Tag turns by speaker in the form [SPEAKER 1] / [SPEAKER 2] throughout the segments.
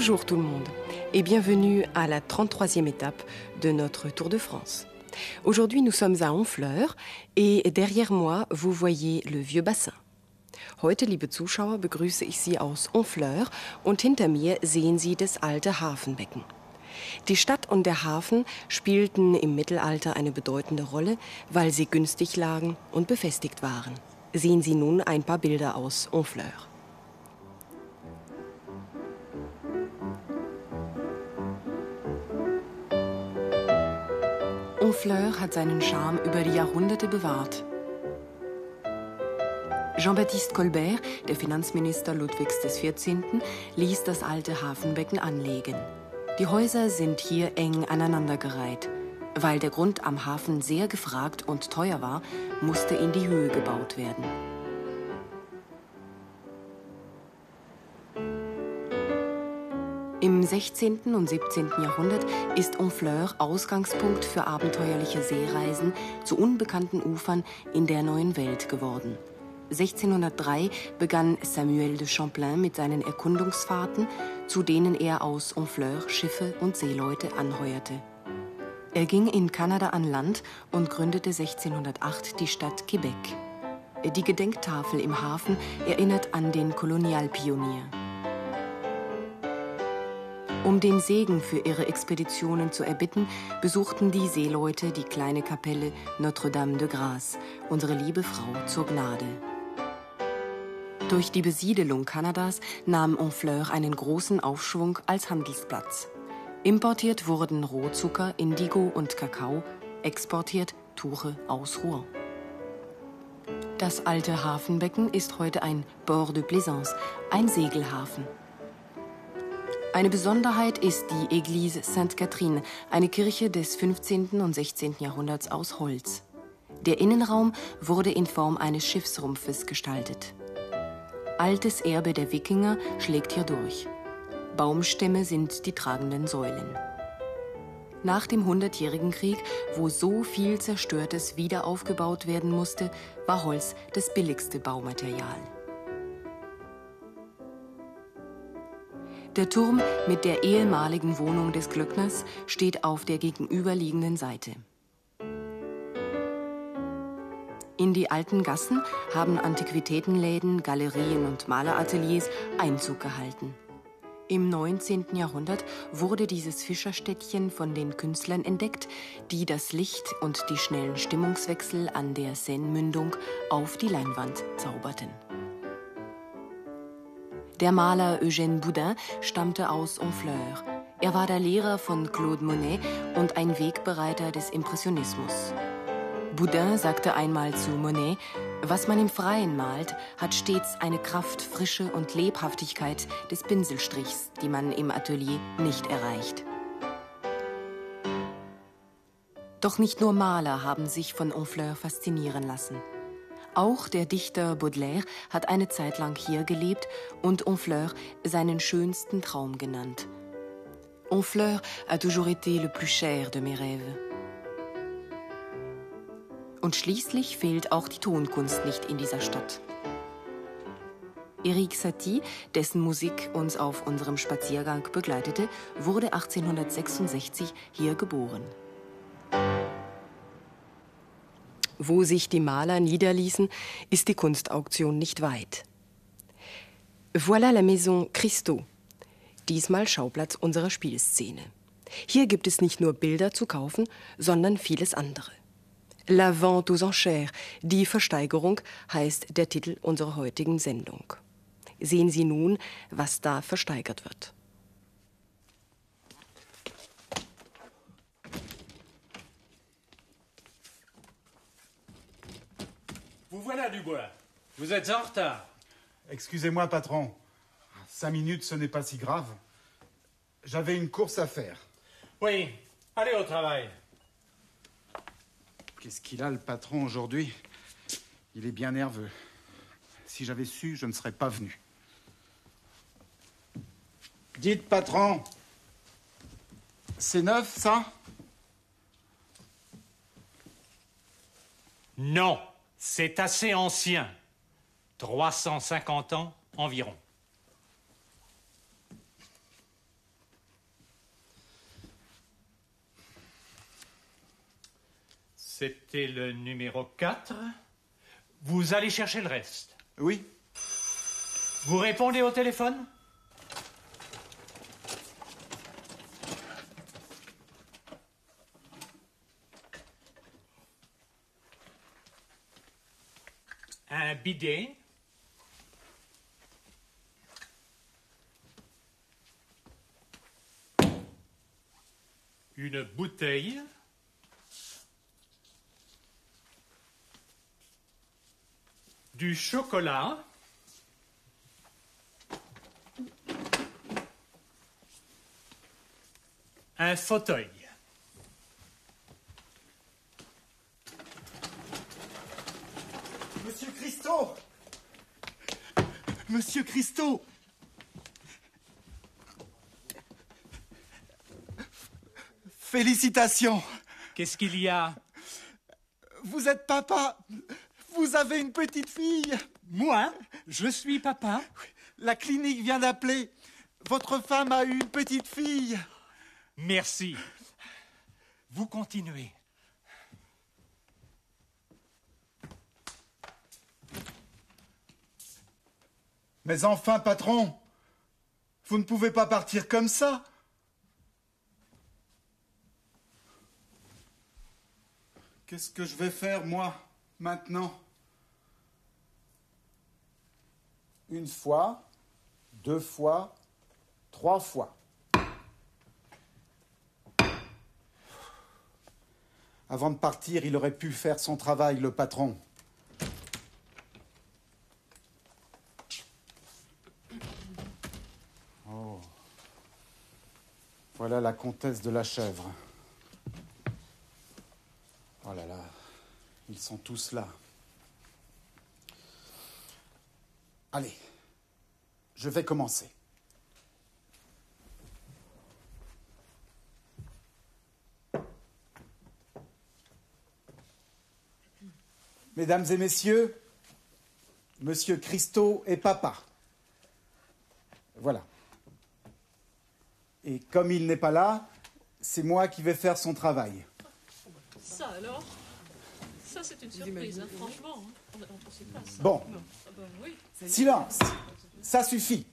[SPEAKER 1] Bonjour tout le monde et bienvenue à la 33e étape de notre Tour de France. Aujourd'hui, nous sommes à Honfleur et derrière moi, vous voyez le vieux bassin. Heute, liebe Zuschauer, begrüße ich Sie aus Honfleur und hinter mir sehen Sie das alte Hafenbecken. Die Stadt und der Hafen spielten im Mittelalter eine bedeutende Rolle, weil sie günstig lagen und befestigt waren. Sehen Sie nun ein paar Bilder aus Honfleur. Honfleur hat seinen Charme über die Jahrhunderte bewahrt. Jean-Baptiste Colbert, der Finanzminister Ludwigs XIV., ließ das alte Hafenbecken anlegen. Die Häuser sind hier eng aneinandergereiht. Weil der Grund am Hafen sehr gefragt und teuer war, musste in die Höhe gebaut werden. Im 16. und 17. Jahrhundert ist Honfleur Ausgangspunkt für abenteuerliche Seereisen zu unbekannten Ufern in der neuen Welt geworden. 1603 begann Samuel de Champlain mit seinen Erkundungsfahrten, zu denen er aus Honfleur Schiffe und Seeleute anheuerte. Er ging in Kanada an Land und gründete 1608 die Stadt Quebec. Die Gedenktafel im Hafen erinnert an den Kolonialpionier. Um den Segen für ihre Expeditionen zu erbitten, besuchten die Seeleute die kleine Kapelle Notre-Dame de Grâce, unsere liebe Frau zur Gnade. Durch die Besiedelung Kanadas nahm Honfleur einen großen Aufschwung als Handelsplatz. Importiert wurden Rohzucker, Indigo und Kakao, exportiert Tuche aus Rouen. Das alte Hafenbecken ist heute ein Port de Plaisance, ein Segelhafen. Eine Besonderheit ist die Église Sainte-Catherine, eine Kirche des 15. und 16. Jahrhunderts aus Holz. Der Innenraum wurde in Form eines Schiffsrumpfes gestaltet. Altes Erbe der Wikinger schlägt hier durch. Baumstämme sind die tragenden Säulen. Nach dem Hundertjährigen Krieg, wo so viel Zerstörtes wieder aufgebaut werden musste, war Holz das billigste Baumaterial. Der Turm mit der ehemaligen Wohnung des Glöckners steht auf der gegenüberliegenden Seite. In die alten Gassen haben Antiquitätenläden, Galerien und Malerateliers Einzug gehalten. Im 19. Jahrhundert wurde dieses Fischerstädtchen von den Künstlern entdeckt, die das Licht und die schnellen Stimmungswechsel an der Seine-Mündung auf die Leinwand zauberten. Der Maler Eugène Boudin stammte aus Honfleur. Er war der Lehrer von Claude Monet und ein Wegbereiter des Impressionismus. Boudin sagte einmal zu Monet, was man im Freien malt, hat stets eine Kraft, Frische und Lebhaftigkeit des Pinselstrichs, die man im Atelier nicht erreicht. Doch nicht nur Maler haben sich von Honfleur faszinieren lassen. Auch der Dichter Baudelaire hat eine Zeit lang hier gelebt und Honfleur seinen schönsten Traum genannt. Honfleur a toujours été le plus cher de mes rêves. Und schließlich fehlt auch die Tonkunst nicht in dieser Stadt. Eric Satie, dessen Musik uns auf unserem Spaziergang begleitete, wurde 1866 hier geboren. Wo sich die Maler niederließen, ist die Kunstauktion nicht weit. Voilà la Maison Christo, diesmal Schauplatz unserer Spielszene. Hier gibt es nicht nur Bilder zu kaufen, sondern vieles andere. La Vente aux Enchères, die Versteigerung, heißt der Titel unserer heutigen Sendung. Sehen Sie nun, was da versteigert wird.
[SPEAKER 2] Voilà, Dubois. Vous êtes en retard.
[SPEAKER 3] Excusez-moi, patron. Cinq minutes, ce n'est pas si grave. J'avais une course à faire.
[SPEAKER 2] Oui, allez au travail.
[SPEAKER 3] Qu'est-ce qu'il a, le patron, aujourd'hui? Il est bien nerveux. Si j'avais su, je ne serais pas venu. Dites, patron. C'est neuf, ça?
[SPEAKER 2] Non, c'est assez ancien, 350 ans environ. C'était le numéro 4. Vous allez chercher le reste.
[SPEAKER 3] Oui.
[SPEAKER 2] Vous répondez au téléphone? Bidet. Une bouteille. Du chocolat. Un fauteuil.
[SPEAKER 3] Christo. Monsieur Christo. Félicitations.
[SPEAKER 2] Qu'est-ce qu'il y a?
[SPEAKER 3] Vous êtes papa. Vous avez une petite fille.
[SPEAKER 2] Moi? Je suis papa.
[SPEAKER 3] La clinique vient d'appeler. Votre femme a eu une petite fille.
[SPEAKER 2] Merci. Vous continuez.
[SPEAKER 3] Mais enfin, patron, vous ne pouvez pas partir comme ça. Qu'est-ce que je vais faire, moi, maintenant? Une fois, deux fois, trois fois. Avant de partir, il aurait pu faire son travail, le patron. Voilà la comtesse de la chèvre. Oh là là, ils sont tous là. Allez, je vais commencer. Mesdames et messieurs, Monsieur Christo est papa. Voilà. Et comme il n'est pas là, c'est moi qui vais faire son travail.
[SPEAKER 4] Ça alors? Ça c'est une surprise, hein, franchement. hein. On ne pensait pas ça.
[SPEAKER 3] Bon,
[SPEAKER 4] Ah bah oui.
[SPEAKER 3] silence, ça suffit.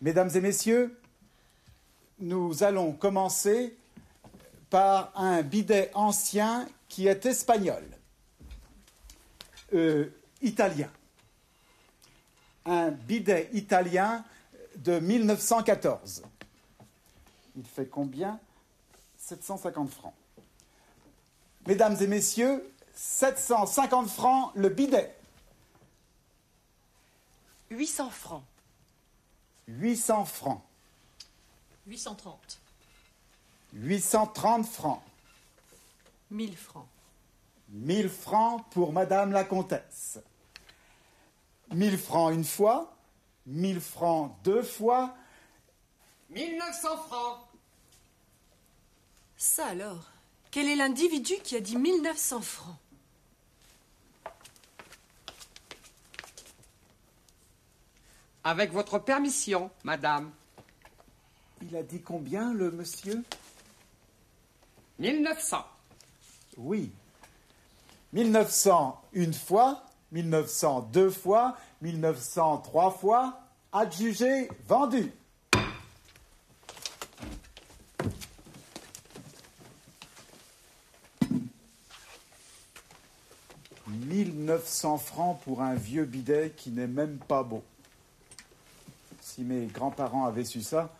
[SPEAKER 3] Mesdames et messieurs, nous allons commencer par un bidet ancien qui est espagnol, Euh, italien. Un bidet italien de 1914. Il fait combien? 750 francs. Mesdames et messieurs, 750 francs le bidet.
[SPEAKER 1] 800 francs.
[SPEAKER 3] 800 francs.
[SPEAKER 4] 830.
[SPEAKER 3] 830 francs.
[SPEAKER 1] 1000 francs.
[SPEAKER 3] 1000 francs pour Madame la Comtesse. 1000 francs une fois. 1000 francs deux fois.
[SPEAKER 5] 1900 francs.
[SPEAKER 6] Ça alors Quel est l'individu qui a dit 1900 francs?
[SPEAKER 5] Avec votre permission, madame.
[SPEAKER 3] Il a dit combien, le monsieur?
[SPEAKER 5] 1900.
[SPEAKER 3] Oui. 1900 une fois. 1900 deux fois. 1900 trois fois. Adjugé, vendu. « 1900 francs pour un vieux bidet qui n'est même pas beau. Si mes grands-parents avaient su ça,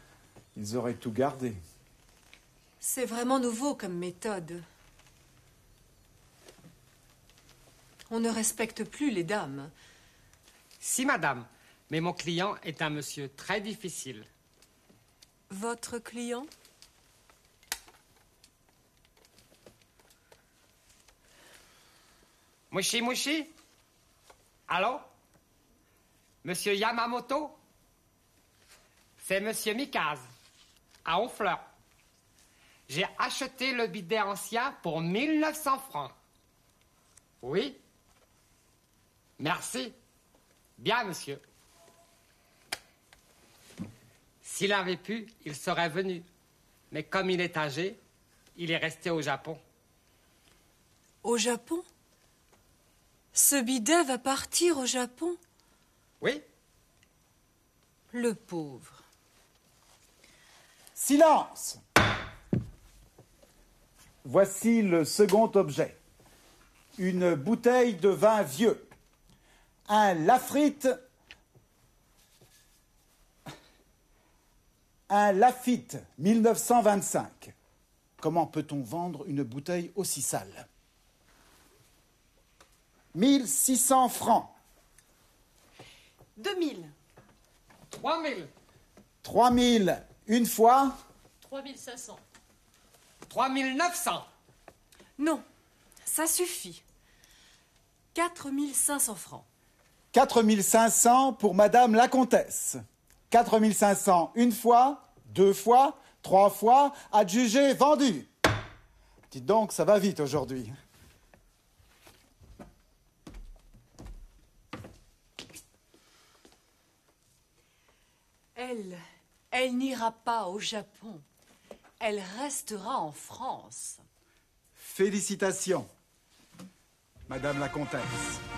[SPEAKER 3] ils auraient tout gardé.
[SPEAKER 6] C'est vraiment nouveau comme méthode. On ne respecte plus les dames.
[SPEAKER 5] Si, madame. Mais mon client est un monsieur très difficile.
[SPEAKER 6] Votre client?
[SPEAKER 5] Mouchi, mouchi Allô? Monsieur Yamamoto? C'est monsieur Mikaz, à Honfleur. J'ai acheté le bidet ancien pour 1900 francs. Oui Merci. Bien, monsieur. S'il avait pu, il serait venu. Mais comme il est âgé, il est resté au Japon.
[SPEAKER 6] Au Japon? Ce bidet va partir au Japon?
[SPEAKER 5] Oui
[SPEAKER 6] Le pauvre.
[SPEAKER 3] Silence Voici le second objet. Une bouteille de vin vieux. Un Lafite. Un Lafitte 1925. Comment peut-on vendre une bouteille aussi sale? 1600 francs.
[SPEAKER 6] 2000.
[SPEAKER 5] 3000
[SPEAKER 3] 3000 une fois?
[SPEAKER 4] 3500.
[SPEAKER 5] 3900
[SPEAKER 6] Non, ça suffit. 4500 francs.
[SPEAKER 3] 4500 pour Madame la Comtesse. 4500 une fois, deux fois, trois fois, adjugé, vendu. Dites donc, ça va vite aujourd'hui.
[SPEAKER 6] Elle, elle n'ira pas au Japon. Elle restera en France.
[SPEAKER 3] Félicitations, Madame la Comtesse.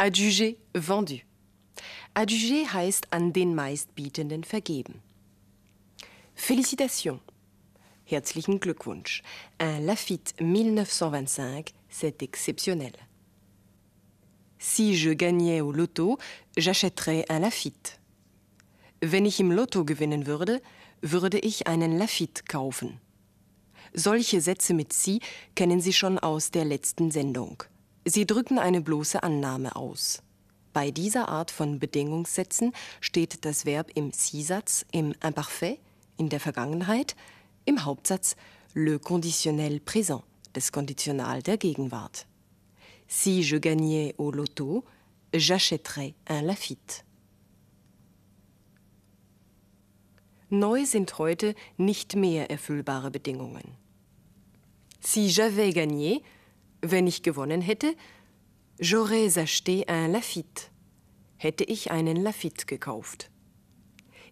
[SPEAKER 1] Adjugé, vendu. Adjugé heißt an den Meistbietenden vergeben. Félicitations. Herzlichen Glückwunsch. Un Lafitte 1925, c'est exceptionnel. Si je gagnais au Lotto, j'achèterais un Lafitte. Wenn ich im Lotto gewinnen würde, würde ich einen Lafitte kaufen. Solche Sätze mit Sie kennen Sie schon aus der letzten Sendung. Sie drücken eine bloße Annahme aus. Bei dieser Art von Bedingungssätzen steht das Verb im Si-Satz, im Imparfait, in der Vergangenheit, im Hauptsatz le conditionnel présent, das Konditional der Gegenwart. Si je gagnais au Lotto, j'achèterais un Lafitte. Neu sind heute nicht mehr erfüllbare Bedingungen. Si j'avais gagné, wenn ich gewonnen hätte, j'aurais acheté un Lafitte. Hätte ich einen Lafitte gekauft.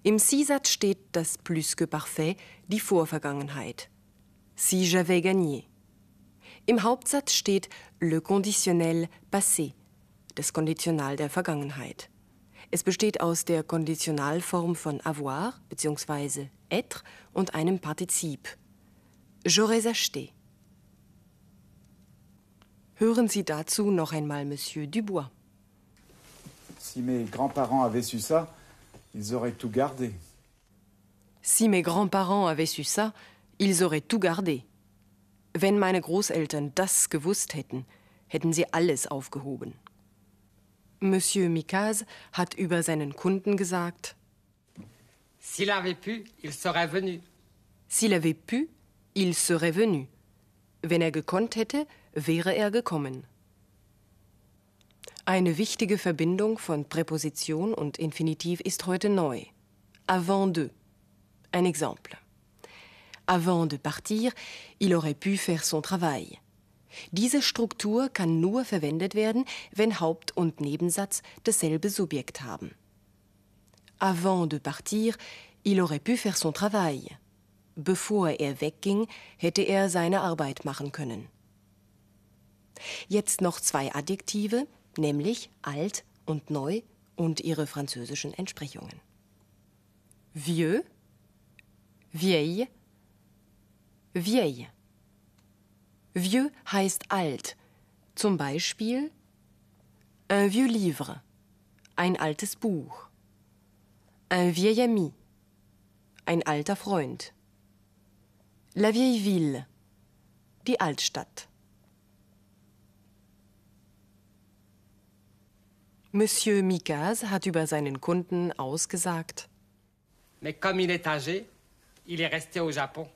[SPEAKER 1] Im Si-Satz steht das Plus que parfait, die Vorvergangenheit. Si j'avais gagné. Im Hauptsatz steht le conditionnel passé, das Konditional der Vergangenheit. Es besteht aus der Konditionalform von avoir bzw. être und einem Partizip. J'aurais acheté. Hören Sie dazu noch einmal Monsieur Dubois.
[SPEAKER 3] Si mes grands-parents avaient su ça, ils auraient tout gardé.
[SPEAKER 1] Si mes grands-parents avaient su ça, ils auraient tout gardé. Wenn meine Großeltern das gewusst hätten, hätten sie alles aufgehoben. Monsieur Mikaz hat über seinen Kunden gesagt,
[SPEAKER 5] S'il avait pu, il serait venu.
[SPEAKER 1] s'il avait pu, il serait venu. Wenn er gekonnt hätte, wäre er gekommen. Eine wichtige Verbindung von Präposition und Infinitiv ist heute neu. Avant de. Un exemple. Avant de partir, il aurait pu faire son travail. Diese Struktur kann nur verwendet werden, wenn Haupt- und Nebensatz dasselbe Subjekt haben. Avant de partir, il aurait pu faire son travail. Bevor er wegging, hätte er seine Arbeit machen können. Jetzt noch zwei Adjektive, nämlich alt und neu und ihre französischen Entsprechungen. Vieux, vieille, vieille. Vieux heißt alt. Zum Beispiel un vieux livre, ein altes Buch. Un vieil ami, ein alter Freund. La vieille ville, die Altstadt. Monsieur Mikaz hat über seinen Kunden ausgesagt,
[SPEAKER 5] Mais comme il est âgé, il est resté au Japon.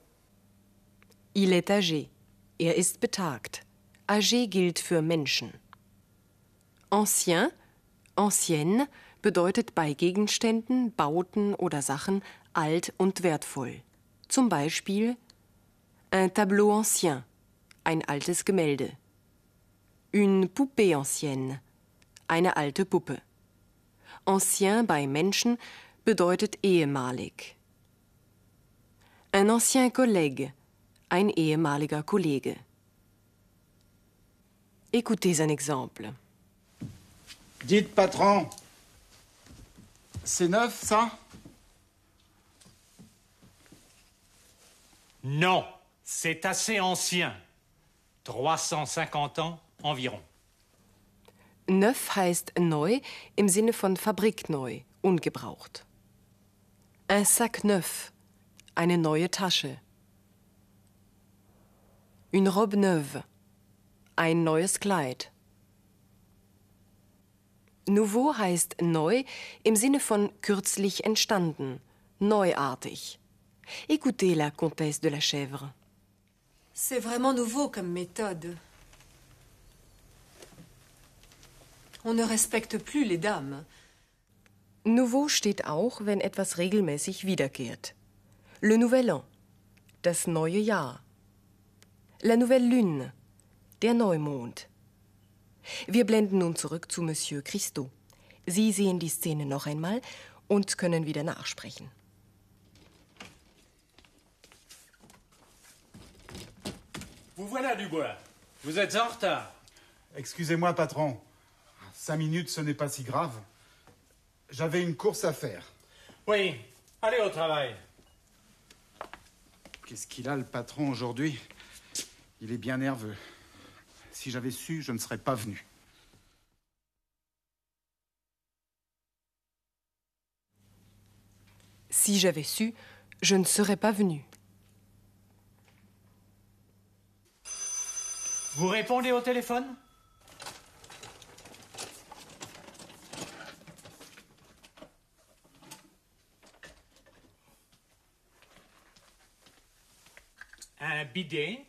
[SPEAKER 1] il est âgé, er ist betagt. Âgé gilt für Menschen. Ancien, ancienne bedeutet bei Gegenständen, Bauten oder Sachen alt und wertvoll. Zum Beispiel un tableau ancien, ein altes Gemälde. Une poupée ancienne, eine alte Puppe. Ancien bei Menschen bedeutet ehemalig. Un ancien collègue, ein ehemaliger Kollege. Écoutez un exemple.
[SPEAKER 3] Dites, patron, c'est neuf, ça?
[SPEAKER 2] Non, c'est assez ancien. 350 ans environ.
[SPEAKER 1] Neuf heißt neu im Sinne von fabrikneu, ungebraucht. Un sac neuf, eine neue Tasche. Une robe neuve, ein neues Kleid. Nouveau heißt neu im Sinne von kürzlich entstanden, neuartig. Écoutez la comtesse de la Chèvre.
[SPEAKER 6] C'est vraiment nouveau comme méthode. On ne respecte plus les dames.
[SPEAKER 1] Nouveau steht auch, wenn etwas regelmäßig wiederkehrt. Le Nouvel An, das neue Jahr. La Nouvelle Lune, der Neumond. Wir blenden nun zurück zu Monsieur Christo. Sie sehen die Szene noch einmal und können wieder nachsprechen.
[SPEAKER 2] Vous voilà, Dubois. Vous êtes en retard.
[SPEAKER 3] Excusez-moi, patron. Cinq minutes, ce n'est pas si grave. J'avais une course à faire.
[SPEAKER 2] Oui, allez au travail.
[SPEAKER 3] Qu'est-ce qu'il a, le patron, aujourd'hui? Il est bien nerveux. Si j'avais su, je ne serais pas venu.
[SPEAKER 1] Si j'avais su, je ne serais pas venu.
[SPEAKER 2] Vous répondez au téléphone Un bidet.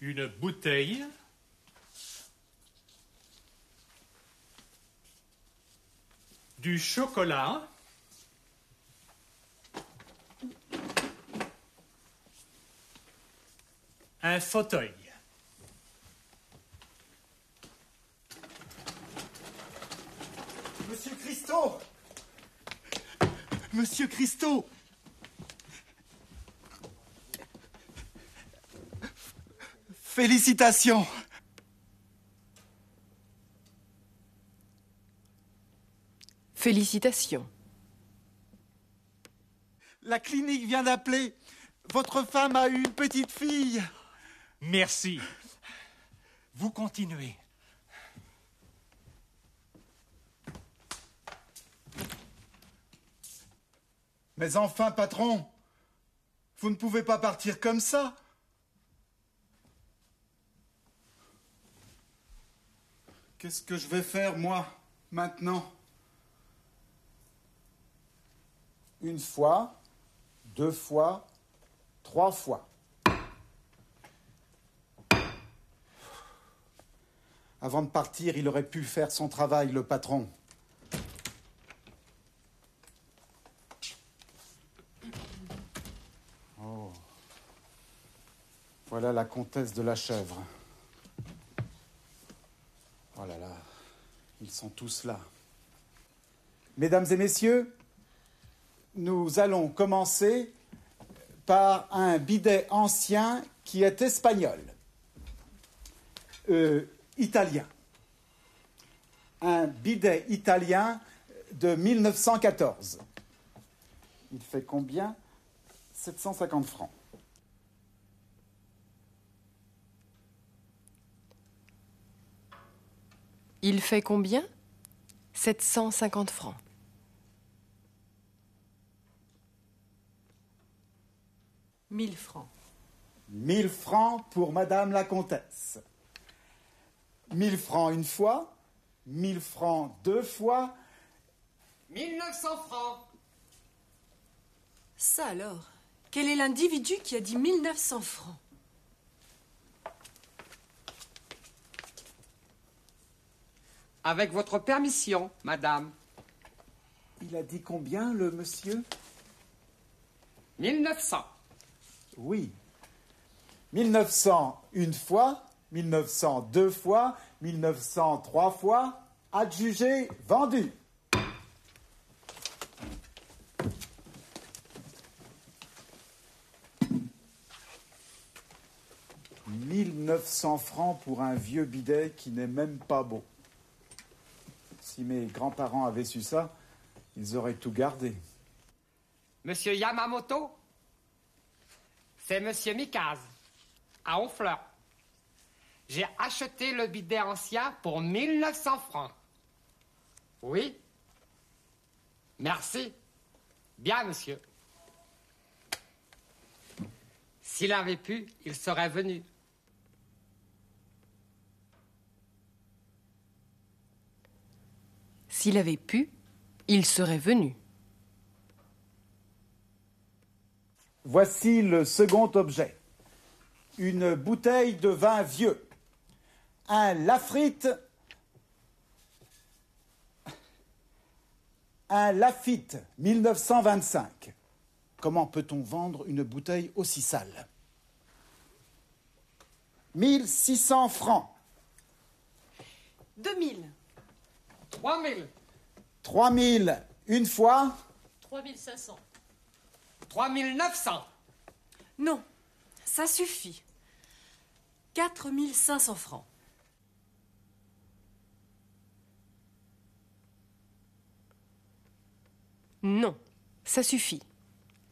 [SPEAKER 2] Une bouteille. Du chocolat. Un fauteuil.
[SPEAKER 3] Monsieur Christo Monsieur Christo Félicitations
[SPEAKER 1] Félicitations.
[SPEAKER 3] La clinique vient d'appeler. Votre femme a eu une petite fille.
[SPEAKER 2] Merci. Vous continuez.
[SPEAKER 3] Mais enfin, patron, vous ne pouvez pas partir comme ça. Qu'est-ce que je vais faire, moi, maintenant? Une fois, deux fois, trois fois. Avant de partir, il aurait pu faire son travail, le patron. Voilà la comtesse de la chèvre. Oh là là, ils sont tous là. Mesdames et messieurs, nous allons commencer par un bidet ancien qui est espagnol, euh, italien. Un bidet italien de 1914. Il fait combien? 750 francs.
[SPEAKER 1] Il fait combien? 750 francs.
[SPEAKER 6] Mille francs.
[SPEAKER 3] 1000 francs pour Madame la Comtesse. 1000 francs une fois, 1000 francs deux fois,
[SPEAKER 5] 1900 francs.
[SPEAKER 6] Ça alors Quel est l'individu qui a dit 1900 francs?
[SPEAKER 5] Avec votre permission, madame.
[SPEAKER 3] il a dit combien le monsieur?
[SPEAKER 5] 1900.
[SPEAKER 3] Oui. 1900 une fois, 1900 deux fois, 1900 trois fois, adjugé, vendu. « 1900 francs pour un vieux bidet qui n'est même pas beau. Si mes grands-parents avaient su ça, ils auraient tout gardé.
[SPEAKER 5] Monsieur Yamamoto C'est Monsieur Mikaz, à Honfleur. J'ai acheté le bidet ancien pour 1900 francs. Oui Merci. Bien, monsieur. S'il avait pu, il serait venu.
[SPEAKER 1] S'il avait pu, il serait venu.
[SPEAKER 3] Voici le second objet. Une bouteille de vin vieux. Un Lafite. Un Lafitte 1925. Comment peut-on vendre une bouteille aussi sale? 1600 francs.
[SPEAKER 4] 2000.
[SPEAKER 5] 3000,
[SPEAKER 3] 3000 une fois.
[SPEAKER 4] 3500.
[SPEAKER 5] 3900,
[SPEAKER 6] Non, ça suffit. 4500 francs.
[SPEAKER 1] Non, ça suffit.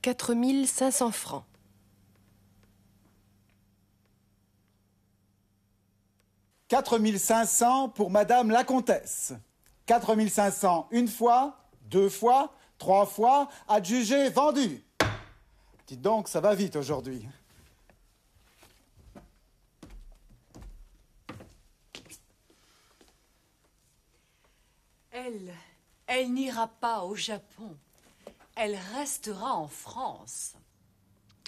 [SPEAKER 1] 4500 francs.
[SPEAKER 3] « 4500 pour Madame la Comtesse. 4500 une fois, deux fois, trois fois, adjugé, vendu. Dites donc, ça va vite aujourd'hui.
[SPEAKER 6] Elle, elle n'ira pas au Japon. Elle restera en France.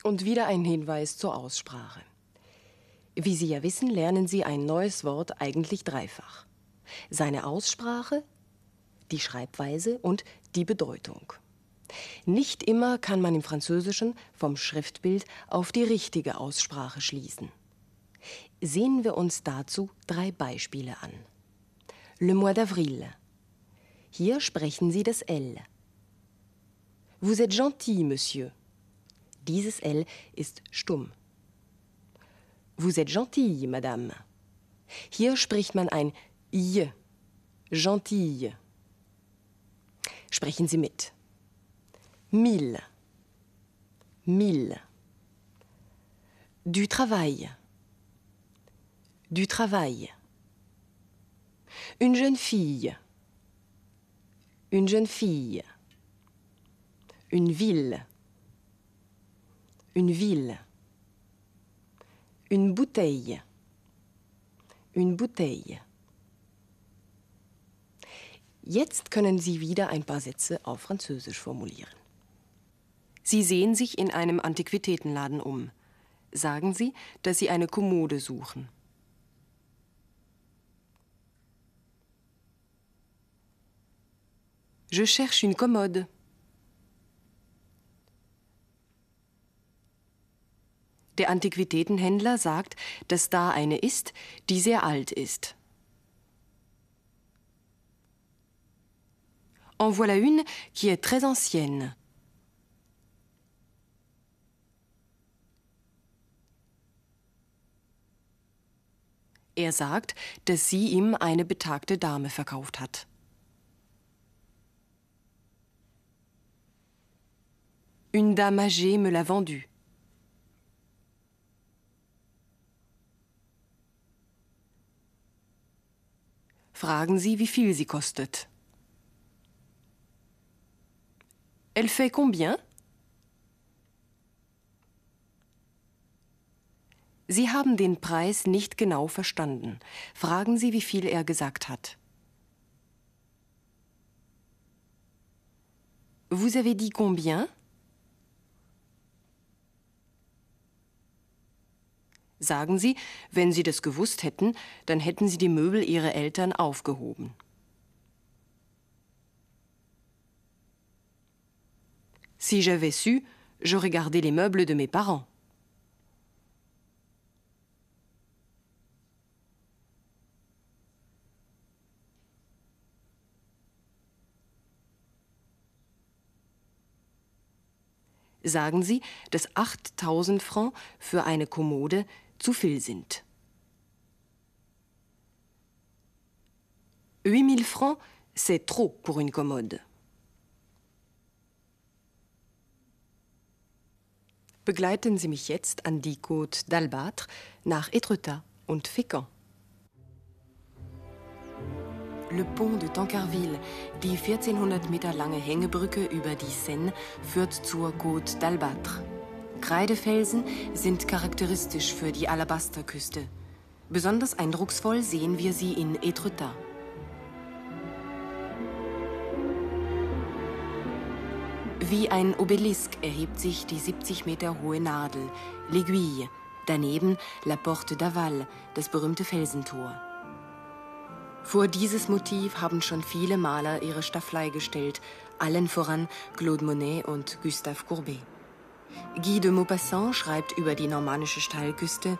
[SPEAKER 1] Und wieder ein Hinweis zur Aussprache. Wie Sie ja wissen, lernen Sie ein neues Wort eigentlich dreifach. Seine Aussprache, die Schreibweise und die Bedeutung. Nicht immer kann man im Französischen vom Schriftbild auf die richtige Aussprache schließen. Sehen wir uns dazu drei Beispiele an. Le mois d'avril. Hier sprechen Sie das L. Vous êtes gentil, Monsieur. Dieses L ist stumm. Vous êtes gentille, Madame. Hier spricht man ein I. Gentille. Sprechen Sie mit. Mille. Mille. Du travail. Du travail. Une jeune fille. Une jeune fille. Une ville. Une ville. Une bouteille. Une bouteille. Jetzt können Sie wieder ein paar Sätze auf Französisch formulieren. Sie sehen sich in einem Antiquitätenladen um. Sagen Sie, dass Sie eine Kommode suchen. Je cherche une commode. Der Antiquitätenhändler sagt, dass da eine ist, die sehr alt ist. En voilà une qui est très ancienne. Er sagt, dass sie ihm eine betagte Dame verkauft hat. Une dame âgée me l'a vendue. Fragen Sie, wie viel sie kostet. Elle fait combien Sie haben den Preis nicht genau verstanden. Fragen Sie, wie viel er gesagt hat. Vous avez dit combien Sagen Sie, wenn Sie das gewusst hätten, dann hätten Sie die Möbel Ihrer Eltern aufgehoben. Si j'avais su, j'aurais gardé les meubles de mes parents. Sagen Sie, dass 8000 Francs für eine Kommode zu viel sind. 8000 francs, c'est trop pour une commode. Begleiten Sie mich jetzt an die Côte d'Albâtre nach Étretat und Fécamp. Le Pont de Tancarville, die 1400 Meter lange Hängebrücke über die Seine, führt zur Côte d'Albâtre. Kreidefelsen sind charakteristisch für die Alabasterküste. Besonders eindrucksvoll sehen wir sie in Étretat. Wie ein Obelisk erhebt sich die 70 Meter hohe Nadel, L'Aiguille, daneben La Porte d'Aval, das berühmte Felsentor. Vor dieses Motiv haben schon viele Maler ihre Stafflei gestellt, allen voran Claude Monet und Gustave Courbet. Guy de Maupassant schreibt über die normannische Steilküste,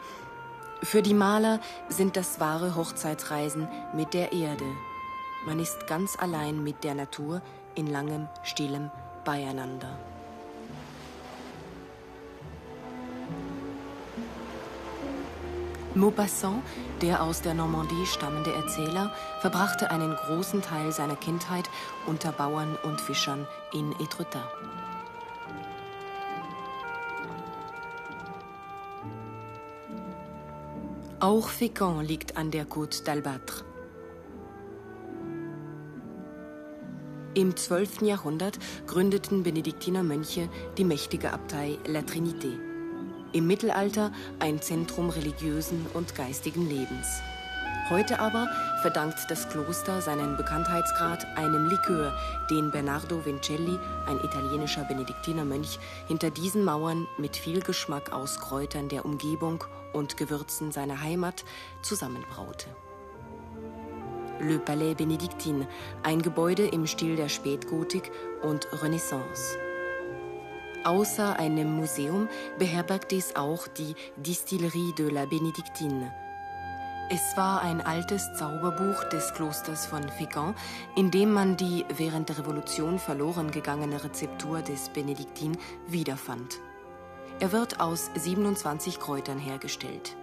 [SPEAKER 1] für die Maler sind das wahre Hochzeitsreisen mit der Erde. Man ist ganz allein mit der Natur in langem, stillem beieinander. Maupassant, der aus der Normandie stammende Erzähler, verbrachte einen großen Teil seiner Kindheit unter Bauern und Fischern in Étretat. Auch Fécamp liegt an der Côte d'Albâtre. Im 12. Jahrhundert gründeten Benediktinermönche die mächtige Abtei La Trinité. Im Mittelalter ein Zentrum religiösen und geistigen Lebens. Heute aber verdankt das Kloster seinen Bekanntheitsgrad einem Likör, den Bernardo Vincelli, ein italienischer Benediktinermönch, hinter diesen Mauern mit viel Geschmack aus Kräutern der Umgebung und Gewürzen seiner Heimat zusammenbraute. Le Palais Bénédictine, ein Gebäude im Stil der Spätgotik und Renaissance. Außer einem Museum beherbergt dies auch die Distillerie de la Bénédictine. Es war ein altes Zauberbuch des Klosters von Fécamp, in dem man die während der Revolution verloren gegangene Rezeptur des Benediktin wiederfand. Er wird aus 27 Kräutern hergestellt.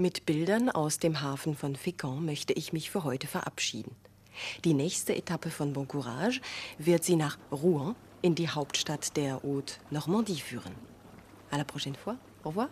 [SPEAKER 1] Mit Bildern aus dem Hafen von Fécamp möchte ich mich für heute verabschieden. Die nächste Etappe von Bon Courage wird Sie nach Rouen in die Hauptstadt der Haute Normandie führen. À la prochaine fois. Au revoir.